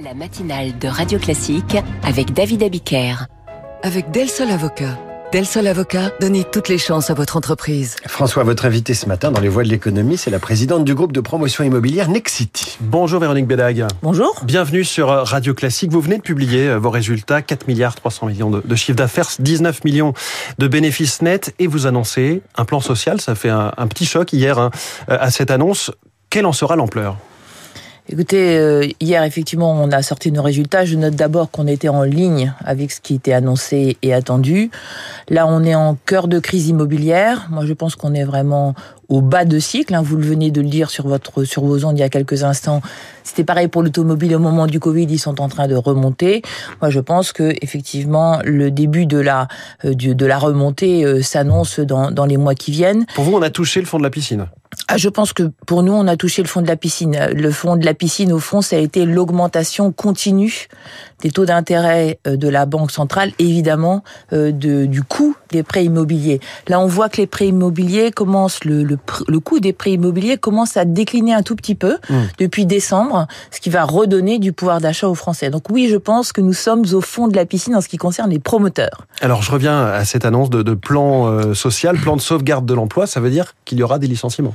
La matinale de Radio Classique avec David Abiker. Avec Del Sol Avocat. Del Sol Avocat, donnez toutes les chances à votre entreprise. François, votre invité ce matin dans les voies de l'économie, c'est la présidente du groupe de promotion immobilière Nexity. Bonjour Véronique Bédag. Bonjour. Bienvenue sur Radio Classique. Vous venez de publier euh, vos résultats, 4 milliards 300 millions de, de chiffre d'affaires, 19 millions de bénéfices nets et vous annoncez un plan social. Ça fait un, un petit choc hier hein, à cette annonce. Quelle en sera l'ampleur? Écoutez, euh, hier effectivement on a sorti nos résultats. Je note d'abord qu'on était en ligne avec ce qui était annoncé et attendu. Là on est en cœur de crise immobilière. Moi je pense qu'on est vraiment au bas de cycle. Hein. Vous le venez de le dire sur votre sur vos ondes il y a quelques instants. C'était pareil pour l'automobile au moment du Covid. Ils sont en train de remonter. Moi je pense que effectivement le début de la euh, de la remontée euh, s'annonce dans dans les mois qui viennent. Pour vous on a touché le fond de la piscine. Ah, je pense que pour nous, on a touché le fond de la piscine. Le fond de la piscine, au fond, ça a été l'augmentation continue des taux d'intérêt euh, de la Banque centrale, évidemment, euh, de, du coût des prêts immobiliers. Là, on voit que les prêts immobiliers commencent, le, le, le coût des prêts immobiliers commence à décliner un tout petit peu mmh. depuis décembre, ce qui va redonner du pouvoir d'achat aux Français. Donc oui, je pense que nous sommes au fond de la piscine en ce qui concerne les promoteurs. Alors, je reviens à cette annonce de, de plan euh, social, plan de sauvegarde de l'emploi. Ça veut dire qu'il y aura des licenciements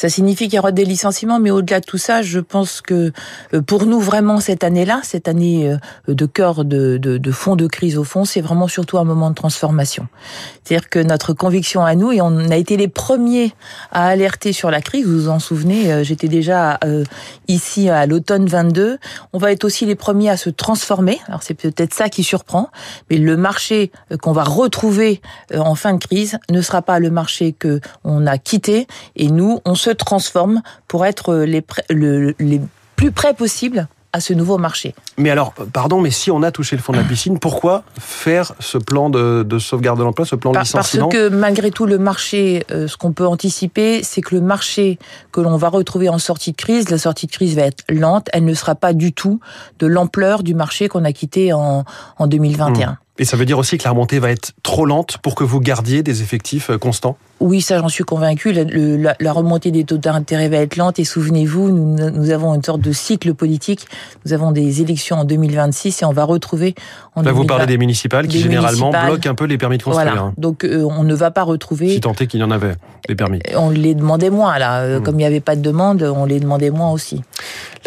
ça signifie qu'il y aura des licenciements, mais au-delà de tout ça, je pense que pour nous vraiment cette année-là, cette année de cœur de, de, de fond de crise au fond, c'est vraiment surtout un moment de transformation. C'est-à-dire que notre conviction à nous, et on a été les premiers à alerter sur la crise, vous vous en souvenez, j'étais déjà euh, ici à l'automne 22, on va être aussi les premiers à se transformer. Alors c'est peut-être ça qui surprend, mais le marché qu'on va retrouver en fin de crise ne sera pas le marché que on a quitté, et nous, on se transforme pour être les, le, les plus près possible à ce nouveau marché. Mais alors, pardon, mais si on a touché le fond de la piscine, pourquoi faire ce plan de, de sauvegarde de l'emploi, ce plan de Par, licenciement Parce que malgré tout, le marché, euh, ce qu'on peut anticiper, c'est que le marché que l'on va retrouver en sortie de crise, la sortie de crise va être lente, elle ne sera pas du tout de l'ampleur du marché qu'on a quitté en, en 2021. Mmh. Et ça veut dire aussi que la remontée va être trop lente pour que vous gardiez des effectifs constants oui, ça j'en suis convaincu. La, la, la, remontée des taux d'intérêt va être lente et souvenez-vous, nous, nous, avons une sorte de cycle politique. Nous avons des élections en 2026 et on va retrouver. En Là, 2020, vous parlez des municipales qui des généralement municipales. bloquent un peu les permis de construire. Voilà. Donc euh, on ne va pas retrouver. Si tant est qu'il y en avait des permis. On les demandait moins là. Mmh. Comme il n'y avait pas de demande, on les demandait moins aussi.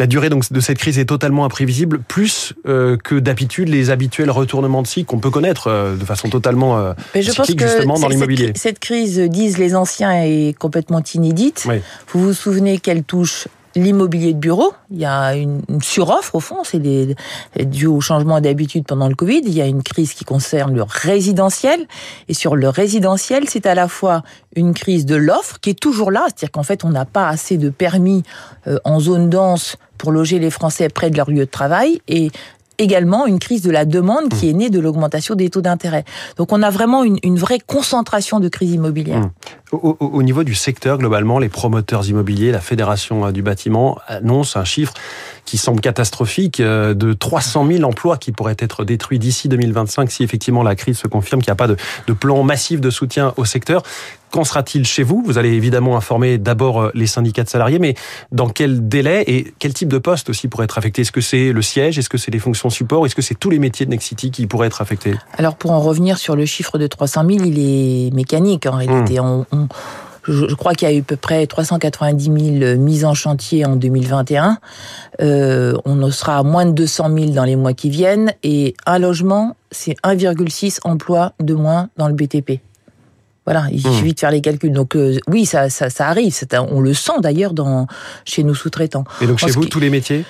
La durée donc de cette crise est totalement imprévisible, plus euh, que d'habitude les habituels retournements de cycle qu'on peut connaître euh, de façon totalement euh, Mais je pense que justement dans l'immobilier. Cette, cette crise, disent les anciens, est complètement inédite. Oui. Vous vous souvenez qu'elle touche l'immobilier de bureau? Il y a une, suroffre au fond, c'est dû au changement d'habitude pendant le Covid. Il y a une crise qui concerne le résidentiel. Et sur le résidentiel, c'est à la fois une crise de l'offre qui est toujours là, c'est-à-dire qu'en fait, on n'a pas assez de permis euh, en zone dense pour loger les Français près de leur lieu de travail. Et également une crise de la demande qui est née de l'augmentation des taux d'intérêt. Donc on a vraiment une, une, vraie concentration de crise immobilière. Au, au, au, niveau du secteur, globalement, les promoteurs immobiliers, la Fédération du bâtiment annonce un chiffre qui semble catastrophique euh, de 300 000 emplois qui pourraient être détruits d'ici 2025 si effectivement la crise se confirme, qu'il n'y a pas de, de plan massif de soutien au secteur. Qu'en sera-t-il chez vous? Vous allez évidemment informer d'abord les syndicats de salariés, mais dans quel délai et quel type de poste aussi pourrait être affecté? Est-ce que c'est le siège? Est-ce que c'est les fonctions support? Est-ce que c'est tous les métiers de Nexity qui pourraient être affectés? Alors pour en revenir sur le chiffre de 300 000, il est mécanique en réalité. Mmh. On, on, je, je, crois qu'il y a eu à peu près 390 000 mises en chantier en 2021. Euh, on sera à moins de 200 000 dans les mois qui viennent et un logement, c'est 1,6 emplois de moins dans le BTP. Voilà, il suffit mmh. de faire les calculs. Donc euh, oui, ça, ça, ça arrive. On le sent d'ailleurs dans chez nos sous-traitants. Et donc chez vous, tous les métiers?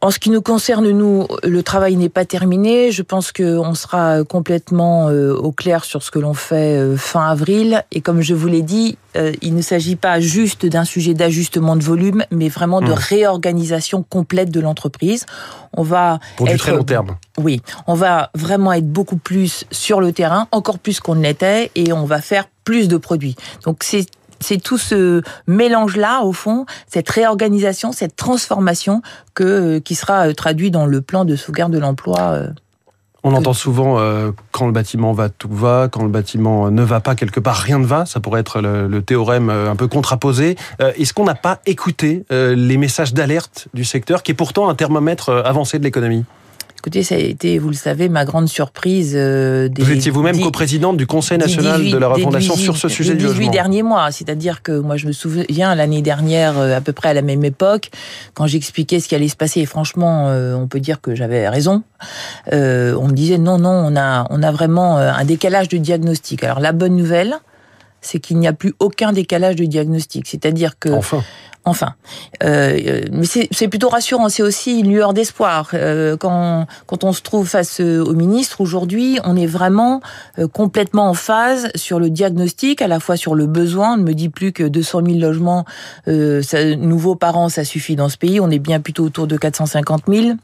En ce qui nous concerne, nous, le travail n'est pas terminé. Je pense qu'on sera complètement euh, au clair sur ce que l'on fait euh, fin avril. Et comme je vous l'ai dit, euh, il ne s'agit pas juste d'un sujet d'ajustement de volume, mais vraiment de mmh. réorganisation complète de l'entreprise. On va pour être, du très long terme. Oui, on va vraiment être beaucoup plus sur le terrain, encore plus qu'on ne l'était, et on va faire plus de produits. Donc c'est c'est tout ce mélange-là, au fond, cette réorganisation, cette transformation que, qui sera traduit dans le plan de sauvegarde de l'emploi. On entend souvent euh, quand le bâtiment va, tout va, quand le bâtiment ne va pas quelque part, rien ne va. Ça pourrait être le, théorème euh, un peu contraposé. Euh, Est-ce qu'on n'a pas écouté euh, les messages d'alerte du secteur, qui est pourtant un thermomètre euh, avancé de l'économie? Écoutez, ça a été, vous le savez, ma grande surprise. euh, des, Vous étiez vous-même coprésidente du Conseil national 18 de la refondation 18 sur ce sujet du 18 logement. derniers mois. C'est-à-dire que moi, je me souviens l'année dernière, euh, à peu près à la même époque, quand j'expliquais ce qui allait se passer, et franchement, euh, on peut dire que j'avais raison. euh, on me disait non, non, on a, on a vraiment un décalage de diagnostic. Alors la bonne nouvelle, c'est qu'il n'y a plus aucun décalage de diagnostic. C'est-à-dire que Enfin, Enfin, euh, euh, c'est plutôt rassurant. C'est aussi une lueur d'espoir Euh, quand quand on se trouve face euh, au ministre aujourd'hui. On est vraiment euh, complètement en phase sur le diagnostic, à la fois sur le besoin. On ne me dit plus que 200 000 logements euh, ça, nouveaux par an, ça suffit dans ce pays. On est bien plutôt autour de 450 000.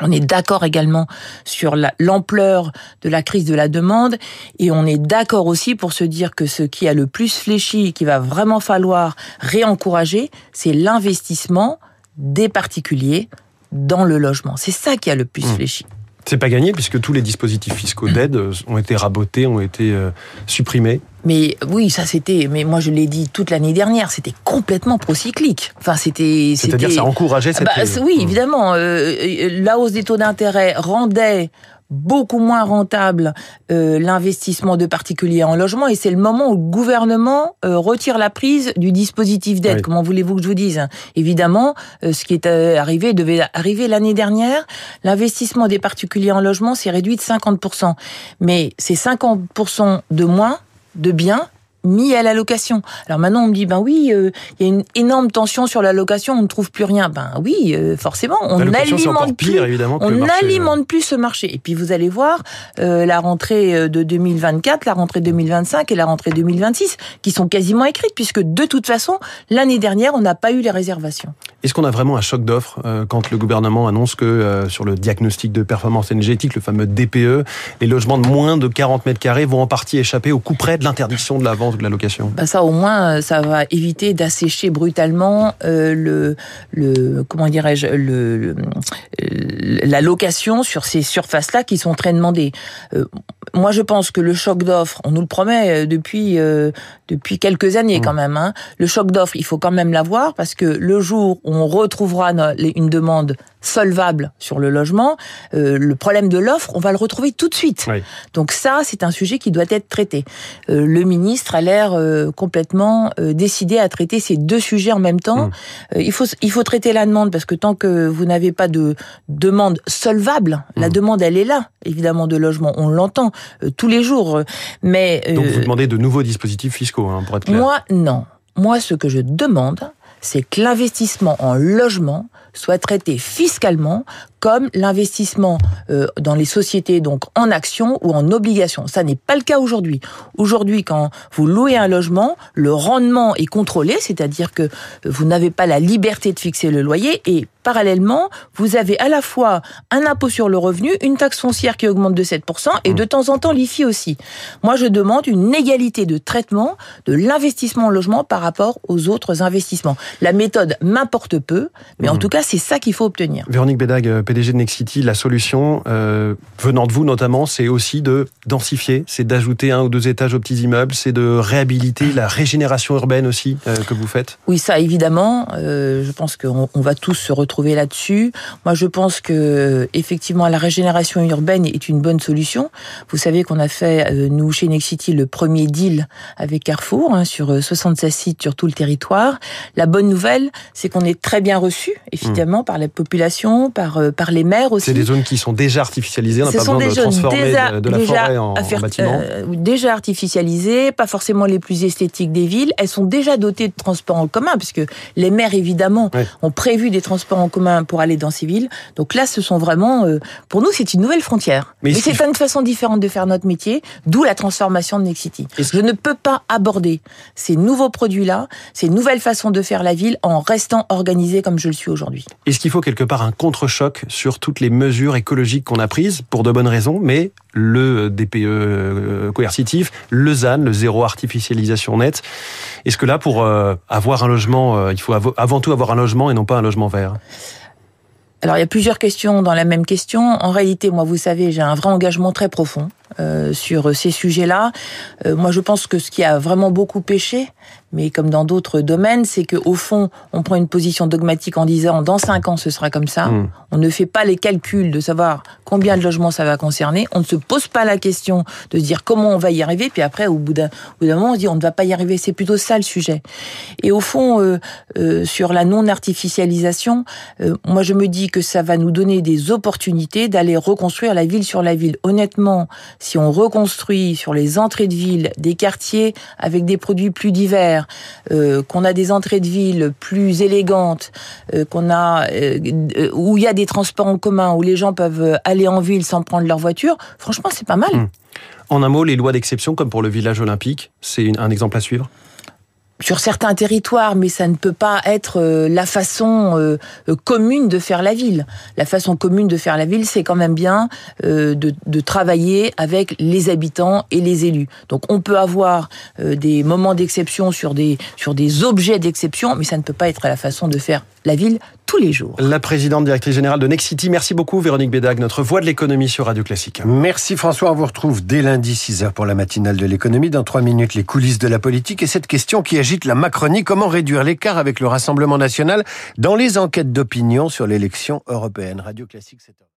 On est d'accord également sur la- l'ampleur de la crise de la demande et on est d'accord aussi pour se dire que ce qui a le plus fléchi, qu'il va vraiment falloir réencourager, c'est l'investissement des particuliers dans le logement. C'est ça qui a le plus Mmh. fléchi. C'est pas gagné puisque tous les dispositifs fiscaux d'aide euh, ont été rabotés, ont été euh, supprimés. Mais oui, ça c'était. Mais moi je l'ai dit toute l'année dernière, c'était complètement procyclique. Enfin, c'était. C'est-à-dire ça encourageait cette Bah, oui, évidemment. euh, euh, la hausse des taux d'intérêt rendait beaucoup moins rentable euh, l'investissement de particuliers en logement et c'est le moment où le gouvernement euh, retire la prise du dispositif d'aide. Oui. Comment voulez-vous que je vous dise? Évidemment, euh, ce qui est euh, arrivé devait arriver l'année dernière. L'investissement des particuliers en logement s'est réduit de 50%. Mais c'est 50% de moins de biens mis à la location. Alors maintenant on me dit ben oui, euh, il y a une énorme tension sur la location, on ne trouve plus rien. Ben oui, euh, forcément, on n'alimente plus évidemment, on euh, n'alimente plus ce marché. Et puis vous allez voir euh, la rentrée de 2024, la rentrée 2025 et la rentrée 2026 qui sont quasiment écrites puisque de toute façon l'année dernière on n'a pas eu les réservations. Est-ce qu'on a vraiment un choc d'offres quand le gouvernement annonce que sur le diagnostic de performance énergétique, le fameux DPE, les logements de moins de 40 mètres carrés vont en partie échapper au coup près de l'interdiction de la vente de Bah ça au moins euh, ça va éviter d'assécher brutalement euh, le le comment dirais-je le, euh, la location sur ces surfaces là qui sont très demandées. Moi je pense que le choc d'offres, on nous le promet depuis depuis quelques années quand même. Hein, le choc d'offres, il faut quand même l'avoir parce que le jour où on retrouvera une demande solvable sur le logement, euh, le problème de l'offre, on va le retrouver tout de suite. Oui. Donc ça, c'est un sujet qui doit être traité. Euh, le ministre a l'air euh, complètement euh, décidé à traiter ces deux sujets en même temps. Mm. Euh, il faut il faut traiter la demande parce que tant que vous n'avez pas de demande solvable, la Mm. demande elle est là évidemment de logement, on l'entend euh, tous les jours. Mais Donc vous demandez de nouveaux dispositifs fiscaux, hein, moi non. Moi ce que je demande, c'est que l'investissement en logement soit traité fiscalement comme l'investissement euh, dans les sociétés, donc en actions ou en obligations. Ça n'est pas le cas aujourd'hui. Aujourd'hui, quand vous louez un logement, le rendement est contrôlé, c'est-à-dire que vous n'avez pas la liberté de fixer le loyer et parallèlement, vous avez à la fois un impôt sur le revenu, une taxe foncière qui augmente de 7% et de temps en temps l'IFI aussi. Moi, je demande une égalité de traitement de l'investissement en logement par rapport aux autres investissements. La méthode m'importe peu, mais en Mhm. tout cas, c'est ça qu'il faut obtenir. Véronique Bédag, euh, PDG de Nexity, la solution, euh, venant de vous notamment, c'est aussi de densifier, c'est d'ajouter un ou deux étages aux petits immeubles, c'est de réhabiliter la régénération urbaine aussi euh, que vous faites. Oui, ça évidemment. euh, je pense qu'on on va tous se retrouver là-dessus. Moi, je pense que effectivement, la régénération urbaine est une bonne solution. Vous savez qu'on a fait nous chez Nexity le premier deal avec Carrefour hein, sur euh, 76 sites sur tout le territoire. La bonne nouvelle, c'est qu'on est très bien reçu, évidemment, par la population, par par les maires aussi. C'est des zones qui sont déjà artificialisées, on n'a pas sont besoin des de transformer déjà, de, de la déjà forêt en, en bâtiment. euh, déjà artificialisées, pas forcément les plus esthétiques des villes. Elles sont déjà dotées de transports en commun, puisque les maires, évidemment, ont prévu des transports en commun pour aller dans ces villes. Donc là, ce sont vraiment, euh, pour nous, c'est une nouvelle frontière. Mais Mais, c'est une façon différente de faire notre métier, d'où la transformation de Nexity. Est-ce- Je ne peux pas aborder ces nouveaux produits-là, ces nouvelles façons de faire la ville en restant organisé comme je le suis aujourd'hui. Est-ce qu'il faut quelque part un contre-choc sur toutes les mesures écologiques qu'on a prises pour de bonnes raisons, mais le DPE euh, coercitif, le ZAN, le zéro artificialisation nette, est-ce que là, pour euh, avoir un logement, euh, il faut avant tout avoir un logement et non pas un logement vert? Alors il y a plusieurs questions dans la même question. En réalité, moi, vous savez, j'ai un vrai engagement très profond euh, sur ces sujets-là. Euh, moi, je pense que ce qui a vraiment beaucoup péché, mais comme dans d'autres domaines, c'est que au fond, on prend une position dogmatique en disant dans cinq ans ce sera comme ça. Mm. On ne fait pas les calculs de savoir combien de logements ça va concerner. On ne se pose pas la question de se dire comment on va y arriver. Puis après, au bout d'un au bout d'un moment, on se dit on ne va pas y arriver. C'est plutôt ça le sujet. Et au fond, euh, euh, sur la non-artificialisation, euh, moi je me dis que ça va nous donner des opportunités d'aller reconstruire la ville sur la ville. Honnêtement, si on reconstruit sur les entrées de ville des quartiers avec des produits plus divers, euh, qu'on a des entrées de ville plus élégantes, euh, qu'on a euh, où il y a des transports en commun, où les gens peuvent aller en ville sans prendre leur voiture, franchement, c'est pas mal. Mm. En un mot, les lois d'exception, comme pour le village olympique, c'est un exemple à suivre? Sur certains territoires, mais ça ne peut pas être euh, la façon euh, euh, commune de faire la ville. La façon commune de faire la ville, c'est quand même bien de, de travailler avec les habitants et les élus. Donc on peut avoir des moments d'exception sur des sur des objets d'exception, mais ça ne peut pas être la façon de faire la ville tous les jours. La présidente directrice générale de Nexity, merci beaucoup Véronique Bédag, notre voix de l'économie sur Radio Classique. Merci François, on vous retrouve dès lundi 6h pour la matinale de l'économie. Dans trois minutes, les coulisses de la politique et cette question qui agite la Macronie, comment réduire l'écart avec le Rassemblement national dans les enquêtes d'opinion sur l'élection européenne? Radio Classique, 7h.